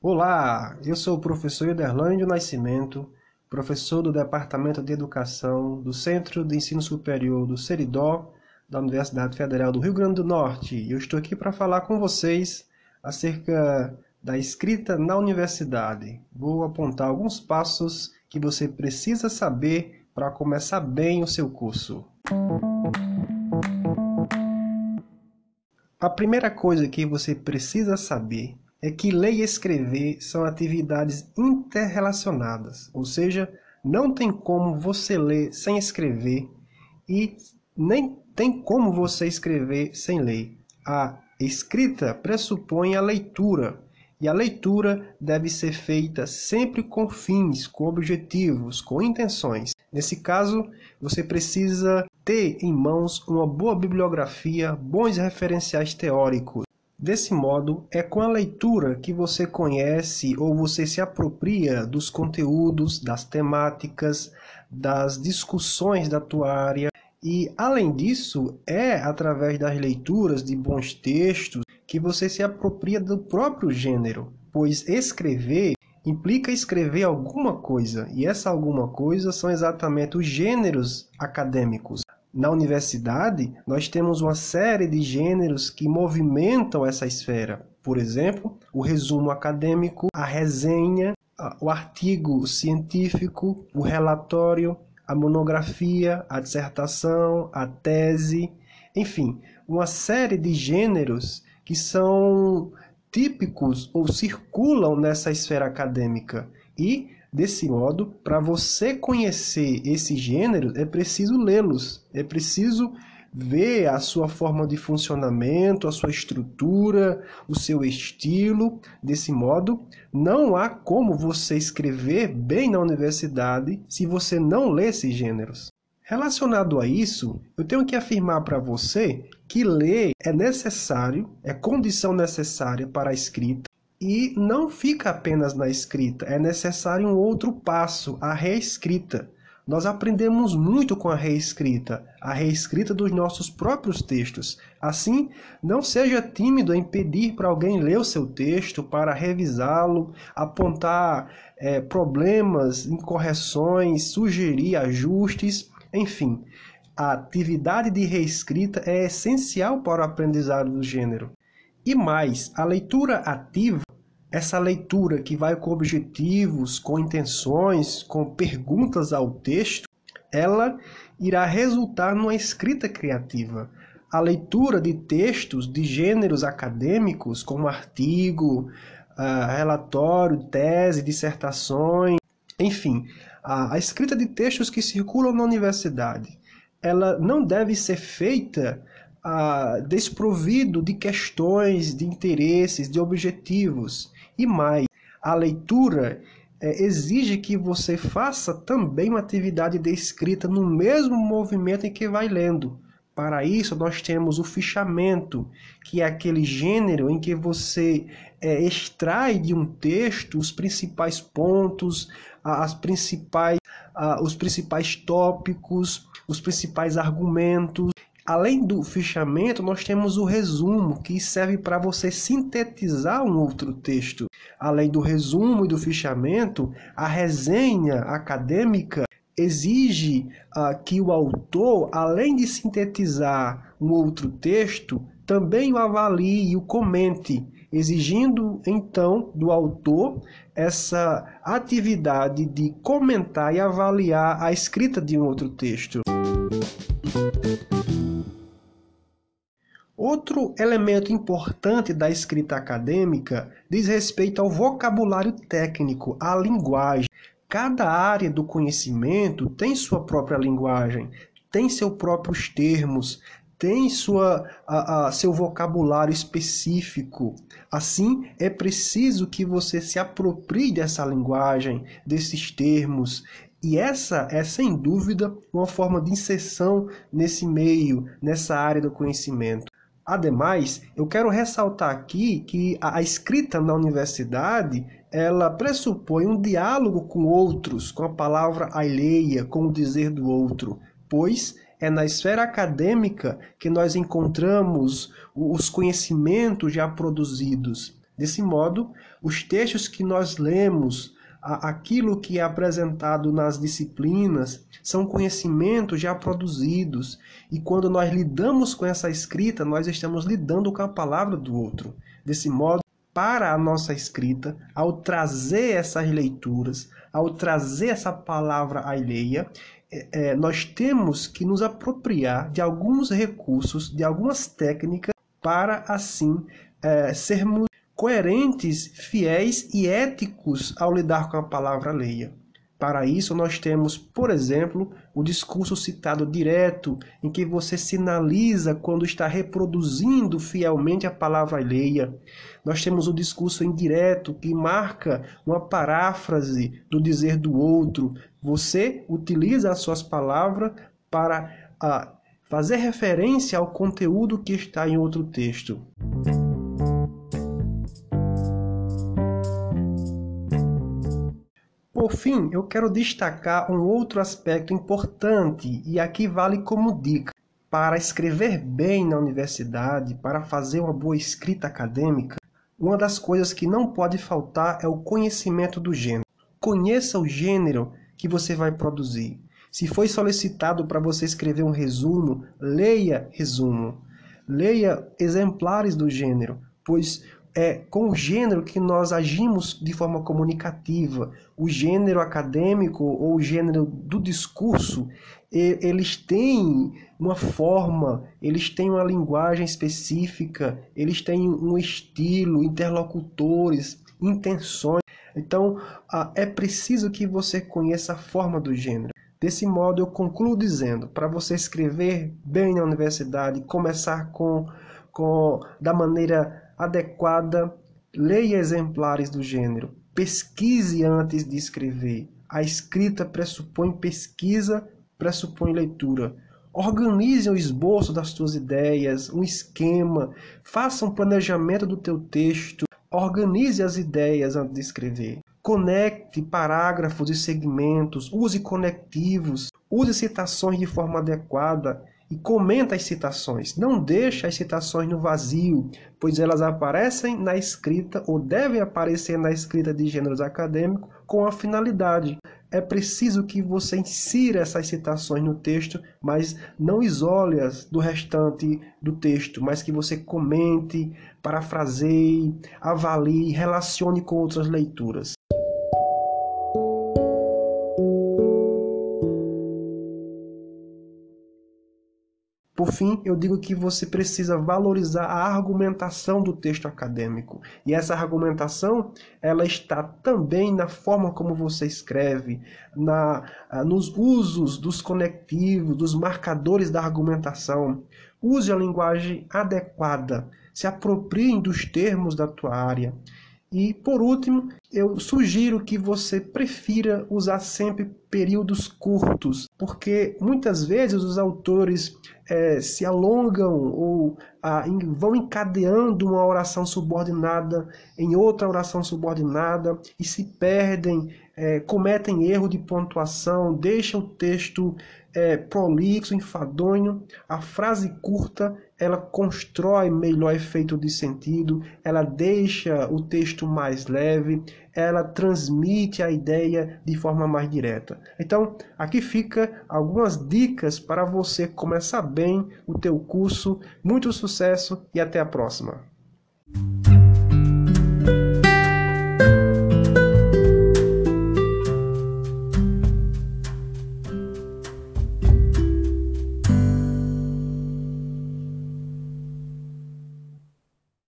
Olá, eu sou o professor Ederlândio Nascimento, professor do Departamento de Educação do Centro de Ensino Superior do Seridó, da Universidade Federal do Rio Grande do Norte. E eu estou aqui para falar com vocês acerca da escrita na universidade. Vou apontar alguns passos que você precisa saber para começar bem o seu curso. A primeira coisa que você precisa saber é que ler e escrever são atividades interrelacionadas, ou seja, não tem como você ler sem escrever e nem tem como você escrever sem ler. A escrita pressupõe a leitura, e a leitura deve ser feita sempre com fins, com objetivos, com intenções. Nesse caso, você precisa ter em mãos uma boa bibliografia, bons referenciais teóricos, Desse modo, é com a leitura que você conhece ou você se apropria dos conteúdos, das temáticas, das discussões da tua área. E, além disso, é através das leituras de bons textos que você se apropria do próprio gênero, pois escrever implica escrever alguma coisa, e essa alguma coisa são exatamente os gêneros acadêmicos. Na universidade, nós temos uma série de gêneros que movimentam essa esfera. Por exemplo, o resumo acadêmico, a resenha, o artigo científico, o relatório, a monografia, a dissertação, a tese, enfim, uma série de gêneros que são típicos ou circulam nessa esfera acadêmica e Desse modo, para você conhecer esses gêneros, é preciso lê-los, é preciso ver a sua forma de funcionamento, a sua estrutura, o seu estilo. Desse modo, não há como você escrever bem na universidade se você não lê esses gêneros. Relacionado a isso, eu tenho que afirmar para você que ler é necessário, é condição necessária para a escrita, e não fica apenas na escrita, é necessário um outro passo, a reescrita. Nós aprendemos muito com a reescrita, a reescrita dos nossos próprios textos. Assim, não seja tímido em pedir para alguém ler o seu texto, para revisá-lo, apontar é, problemas, incorreções, sugerir ajustes, enfim. A atividade de reescrita é essencial para o aprendizado do gênero. E mais, a leitura ativa essa leitura que vai com objetivos, com intenções, com perguntas ao texto, ela irá resultar numa escrita criativa. A leitura de textos de gêneros acadêmicos, como artigo, uh, relatório, tese, dissertações, enfim, a escrita de textos que circulam na universidade, ela não deve ser feita uh, desprovido de questões, de interesses, de objetivos. E mais, a leitura é, exige que você faça também uma atividade de escrita no mesmo movimento em que vai lendo. Para isso, nós temos o fichamento, que é aquele gênero em que você é, extrai de um texto os principais pontos, as principais, os principais tópicos, os principais argumentos. Além do fichamento, nós temos o resumo, que serve para você sintetizar um outro texto. Além do resumo e do fichamento, a resenha acadêmica exige uh, que o autor, além de sintetizar um outro texto, também o avalie e o comente, exigindo então do autor essa atividade de comentar e avaliar a escrita de um outro texto. Outro elemento importante da escrita acadêmica diz respeito ao vocabulário técnico, à linguagem. Cada área do conhecimento tem sua própria linguagem, tem seus próprios termos, tem sua, a, a, seu vocabulário específico. Assim, é preciso que você se aproprie dessa linguagem, desses termos. E essa é, sem dúvida, uma forma de inserção nesse meio, nessa área do conhecimento. Ademais, eu quero ressaltar aqui que a escrita na universidade ela pressupõe um diálogo com outros, com a palavra alheia, com o dizer do outro, pois é na esfera acadêmica que nós encontramos os conhecimentos já produzidos. Desse modo, os textos que nós lemos, aquilo que é apresentado nas disciplinas, são conhecimentos já produzidos. E quando nós lidamos com essa escrita, nós estamos lidando com a palavra do outro. Desse modo, para a nossa escrita, ao trazer essas leituras, ao trazer essa palavra alheia, é, é, nós temos que nos apropriar de alguns recursos, de algumas técnicas, para assim é, sermos coerentes, fiéis e éticos ao lidar com a palavra alheia. Para isso, nós temos, por exemplo, o discurso citado direto, em que você sinaliza quando está reproduzindo fielmente a palavra alheia. Nós temos o discurso indireto, que marca uma paráfrase do dizer do outro. Você utiliza as suas palavras para ah, fazer referência ao conteúdo que está em outro texto. Por fim, eu quero destacar um outro aspecto importante e aqui vale como dica. Para escrever bem na universidade, para fazer uma boa escrita acadêmica, uma das coisas que não pode faltar é o conhecimento do gênero. Conheça o gênero que você vai produzir. Se foi solicitado para você escrever um resumo, leia resumo. Leia exemplares do gênero, pois é com o gênero que nós agimos de forma comunicativa. O gênero acadêmico ou o gênero do discurso, eles têm uma forma, eles têm uma linguagem específica, eles têm um estilo, interlocutores, intenções. Então, é preciso que você conheça a forma do gênero. Desse modo, eu concluo dizendo: para você escrever bem na universidade, começar com, com da maneira adequada, leia exemplares do gênero, pesquise antes de escrever. A escrita pressupõe pesquisa, pressupõe leitura. Organize o esboço das tuas ideias, um esquema, faça um planejamento do teu texto, organize as ideias antes de escrever. Conecte parágrafos e segmentos, use conectivos, use citações de forma adequada e comenta as citações. Não deixa as citações no vazio, pois elas aparecem na escrita ou devem aparecer na escrita de gêneros acadêmicos com a finalidade. É preciso que você insira essas citações no texto, mas não isole-as do restante do texto, mas que você comente, parafraseie, avalie, relacione com outras leituras. Fim, eu digo que você precisa valorizar a argumentação do texto acadêmico. E essa argumentação, ela está também na forma como você escreve, na, ah, nos usos dos conectivos, dos marcadores da argumentação. Use a linguagem adequada, se apropriem dos termos da tua área. E, por último, eu sugiro que você prefira usar sempre períodos curtos, porque muitas vezes os autores é, se alongam ou ah, em, vão encadeando uma oração subordinada em outra oração subordinada e se perdem, é, cometem erro de pontuação, deixam o texto é, prolixo, enfadonho, a frase curta ela constrói melhor efeito de sentido, ela deixa o texto mais leve, ela transmite a ideia de forma mais direta. Então, aqui fica algumas dicas para você começar bem o teu curso. Muito sucesso e até a próxima.